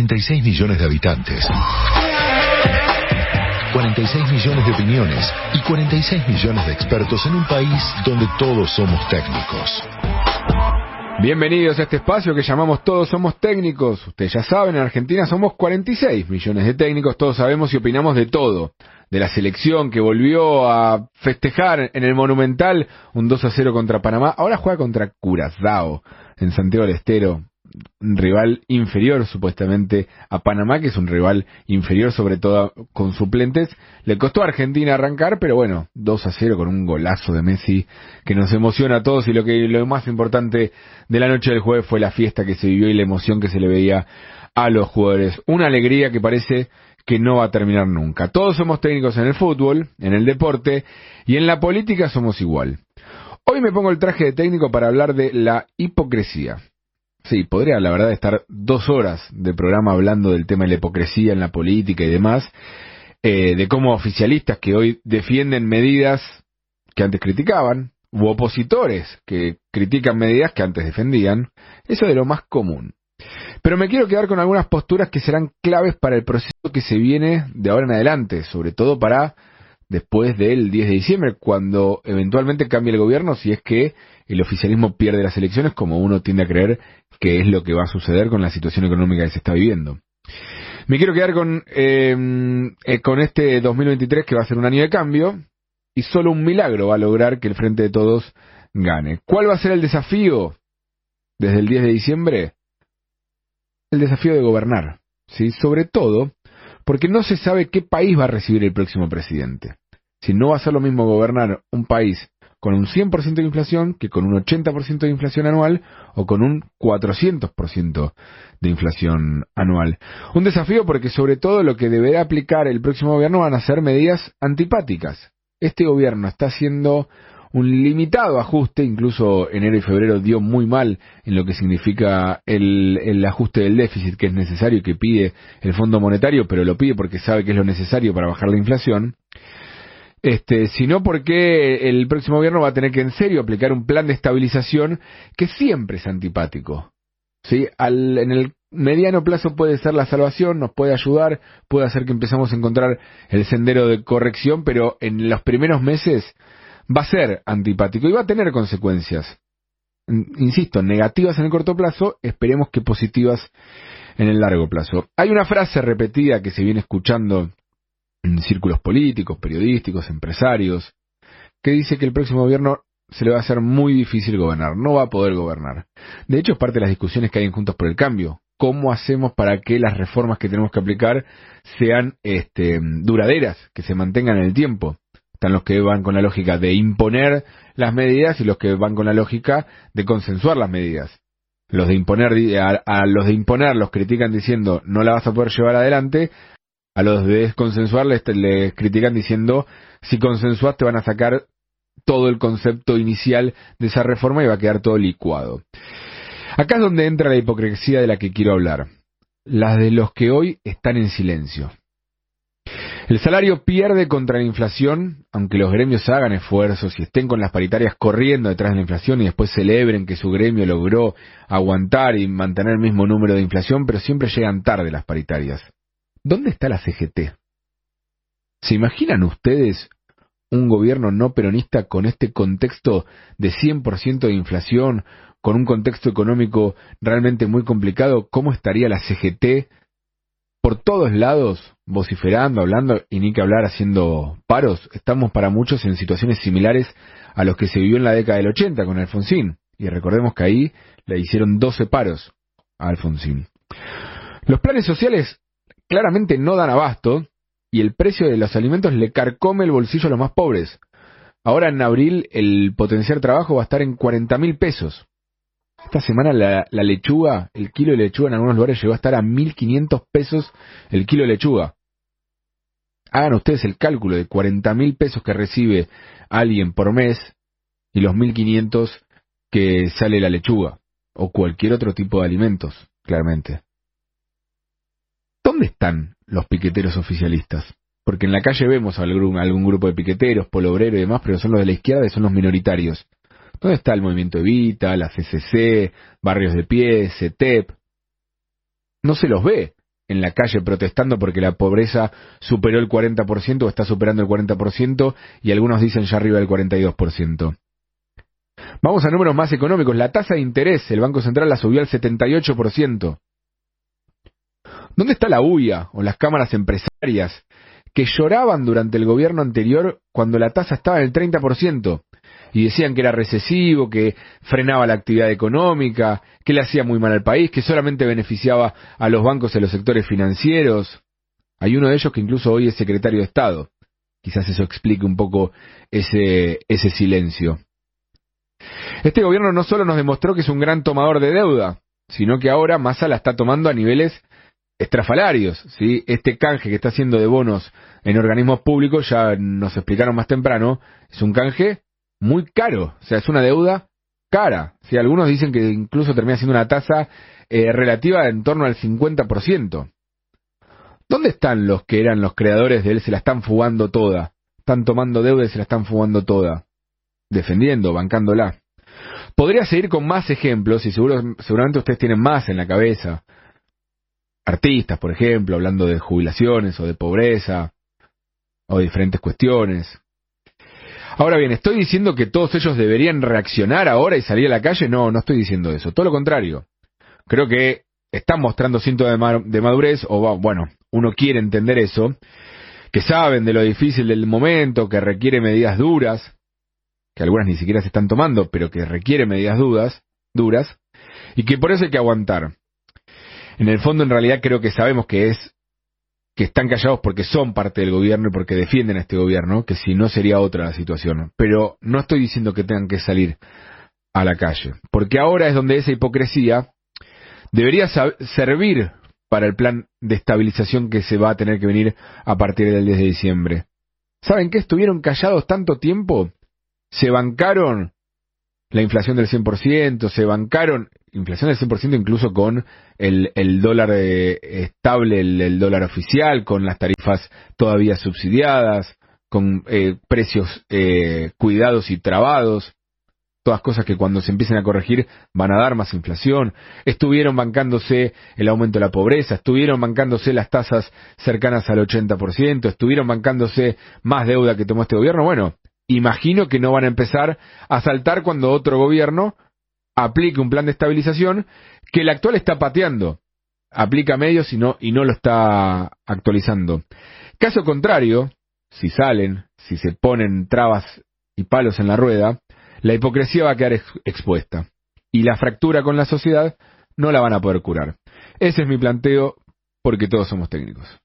46 millones de habitantes. 46 millones de opiniones y 46 millones de expertos en un país donde todos somos técnicos. Bienvenidos a este espacio que llamamos Todos Somos Técnicos. Ustedes ya saben, en Argentina somos 46 millones de técnicos, todos sabemos y opinamos de todo. De la selección que volvió a festejar en el Monumental un 2 a 0 contra Panamá, ahora juega contra Curazao en Santiago del Estero rival inferior supuestamente a Panamá, que es un rival inferior sobre todo con suplentes. Le costó a Argentina arrancar, pero bueno, 2 a 0 con un golazo de Messi que nos emociona a todos y lo que lo más importante de la noche del jueves fue la fiesta que se vivió y la emoción que se le veía a los jugadores. Una alegría que parece que no va a terminar nunca. Todos somos técnicos en el fútbol, en el deporte y en la política somos igual. Hoy me pongo el traje de técnico para hablar de la hipocresía. Sí, podría la verdad estar dos horas de programa hablando del tema de la hipocresía en la política y demás, eh, de cómo oficialistas que hoy defienden medidas que antes criticaban, u opositores que critican medidas que antes defendían, eso es de lo más común. Pero me quiero quedar con algunas posturas que serán claves para el proceso que se viene de ahora en adelante, sobre todo para después del 10 de diciembre, cuando eventualmente cambie el gobierno, si es que el oficialismo pierde las elecciones, como uno tiende a creer que es lo que va a suceder con la situación económica que se está viviendo. Me quiero quedar con, em, eh, con este 2023 que va a ser un año de cambio y solo un milagro va a lograr que el Frente de Todos gane. ¿Cuál va a ser el desafío desde el 10 de diciembre? El desafío de gobernar, ¿sí? Sobre todo porque no se sabe qué país va a recibir el próximo presidente. Si no va a ser lo mismo gobernar un país con un 100% de inflación que con un 80% de inflación anual o con un 400% de inflación anual. Un desafío porque sobre todo lo que deberá aplicar el próximo gobierno van a ser medidas antipáticas. Este gobierno está haciendo un limitado ajuste, incluso enero y febrero dio muy mal en lo que significa el, ajuste del déficit que es necesario y que pide el Fondo Monetario, pero lo pide porque sabe que es lo necesario para bajar la inflación este, sino porque el próximo gobierno va a tener que en serio aplicar un plan de estabilización que siempre es antipático. ¿sí? Al, en el mediano plazo puede ser la salvación, nos puede ayudar, puede hacer que empezamos a encontrar el sendero de corrección, pero en los primeros meses va a ser antipático y va a tener consecuencias. Insisto, negativas en el corto plazo, esperemos que positivas en el largo plazo. Hay una frase repetida que se viene escuchando círculos políticos, periodísticos, empresarios, que dice que el próximo gobierno se le va a hacer muy difícil gobernar, no va a poder gobernar. De hecho, es parte de las discusiones que hay en Juntos por el Cambio. ¿Cómo hacemos para que las reformas que tenemos que aplicar sean este, duraderas, que se mantengan en el tiempo? Están los que van con la lógica de imponer las medidas y los que van con la lógica de consensuar las medidas. Los de imponer, a, a los de imponer los critican diciendo no la vas a poder llevar adelante, a los de desconsensuar les, critican diciendo si consensuas te van a sacar todo el concepto inicial de esa reforma y va a quedar todo licuado. Acá es donde entra la hipocresía de la que quiero hablar, la de los que hoy están en silencio. El salario pierde contra la inflación, aunque los gremios hagan esfuerzos y estén con las paritarias corriendo detrás de la inflación y después celebren que su gremio logró aguantar y mantener el mismo número de inflación, pero siempre llegan tarde las paritarias. ¿Dónde está la CGT? ¿Se imaginan ustedes un gobierno no peronista con este contexto de 100% de inflación, con un contexto económico realmente muy complicado? ¿Cómo estaría la CGT por todos lados vociferando, hablando y ni que hablar haciendo paros? Estamos para muchos en situaciones similares a los que se vivió en la década del 80 con Alfonsín. Y recordemos que ahí le hicieron 12 paros a Alfonsín. Los planes sociales claramente no dan abasto y el precio de los alimentos le carcome el bolsillo a los más pobres. Ahora en abril el potencial trabajo va a estar en 40 mil pesos. Esta semana la, lechuga, el kilo de lechuga en algunos lugares llegó a estar a 1.500 pesos el kilo de lechuga. Hagan ustedes el cálculo de 40 mil pesos que recibe alguien por mes y los 1.500 que sale la lechuga o cualquier otro tipo de alimentos, claramente. ¿Dónde están los piqueteros oficialistas? Porque en la calle vemos algún, algún grupo de piqueteros, polo obrero y demás, pero son los de la izquierda y son los minoritarios. ¿Dónde está el movimiento Evita, la CCC, Barrios de Pie, CETEP? No se los ve. en la calle protestando porque la pobreza superó el 40% o está superando el 40% y algunos dicen ya arriba del 42%. Vamos a números más económicos. La tasa de interés, el Banco Central la subió al 78%. ¿Dónde está la UIA o las cámaras empresarias que lloraban durante el gobierno anterior cuando la tasa estaba en el 30%? y decían que era recesivo, que frenaba la actividad económica, que le hacía muy mal al país, que solamente beneficiaba a los bancos y a los sectores financieros. Hay uno de ellos que incluso hoy es secretario de Estado. Quizás eso explique un poco ese, ese silencio. Este gobierno no solo nos demostró que es un gran tomador de deuda, sino que ahora Massa la está tomando a niveles estrafalarios. ¿sí? Este canje que está haciendo de bonos en organismos públicos, ya nos explicaron más temprano, es un canje muy caro, o sea, es una deuda cara. Si algunos dicen que incluso termina siendo una tasa eh, relativa en torno al 50%. ¿Dónde están los que eran los creadores de él? Se la están fugando toda. Están tomando deuda y se la están fugando toda. Defendiendo, bancándola. Podría seguir con más ejemplos y seguro, seguramente ustedes tienen más en la cabeza. Artistas, por ejemplo, hablando de jubilaciones o de pobreza o de diferentes cuestiones. Ahora bien, ¿estoy diciendo que todos ellos deberían reaccionar ahora y salir a la calle? No, no estoy diciendo eso. Todo lo contrario. Creo que están mostrando síntomas de madurez, o bueno, uno quiere entender eso, que saben de lo difícil del momento, que requiere medidas duras, que algunas ni siquiera se están tomando, pero que requiere medidas duras, duras, y que por eso hay que aguantar. En el fondo, en realidad, creo que sabemos que es que están callados porque son parte del gobierno y porque defienden a este gobierno, que si no sería otra la situación. Pero no estoy diciendo que tengan que salir a la calle, porque ahora es donde esa hipocresía debería servir para el plan de estabilización que se va a tener que venir a partir del 10 de diciembre. ¿Saben qué? Estuvieron callados tanto tiempo, se bancaron la inflación del 100%, se bancaron inflación del 100% incluso con el, el dólar eh, estable, el, dólar oficial, con las tarifas todavía subsidiadas, con eh, precios eh, cuidados y trabados, todas cosas que cuando se empiecen a corregir van a dar más inflación, estuvieron bancándose el aumento de la pobreza, estuvieron bancándose las tasas cercanas al 80%, estuvieron bancándose más deuda que tomó este gobierno, bueno, imagino que no van a empezar a saltar cuando otro gobierno aplique un plan de estabilización que el actual está pateando. Aplica medios y no, y no lo está actualizando. Caso contrario, si salen, si se ponen trabas y palos en la rueda, la hipocresía va a quedar expuesta. Y la fractura con la sociedad no la van a poder curar. Ese es mi planteo porque todos somos técnicos.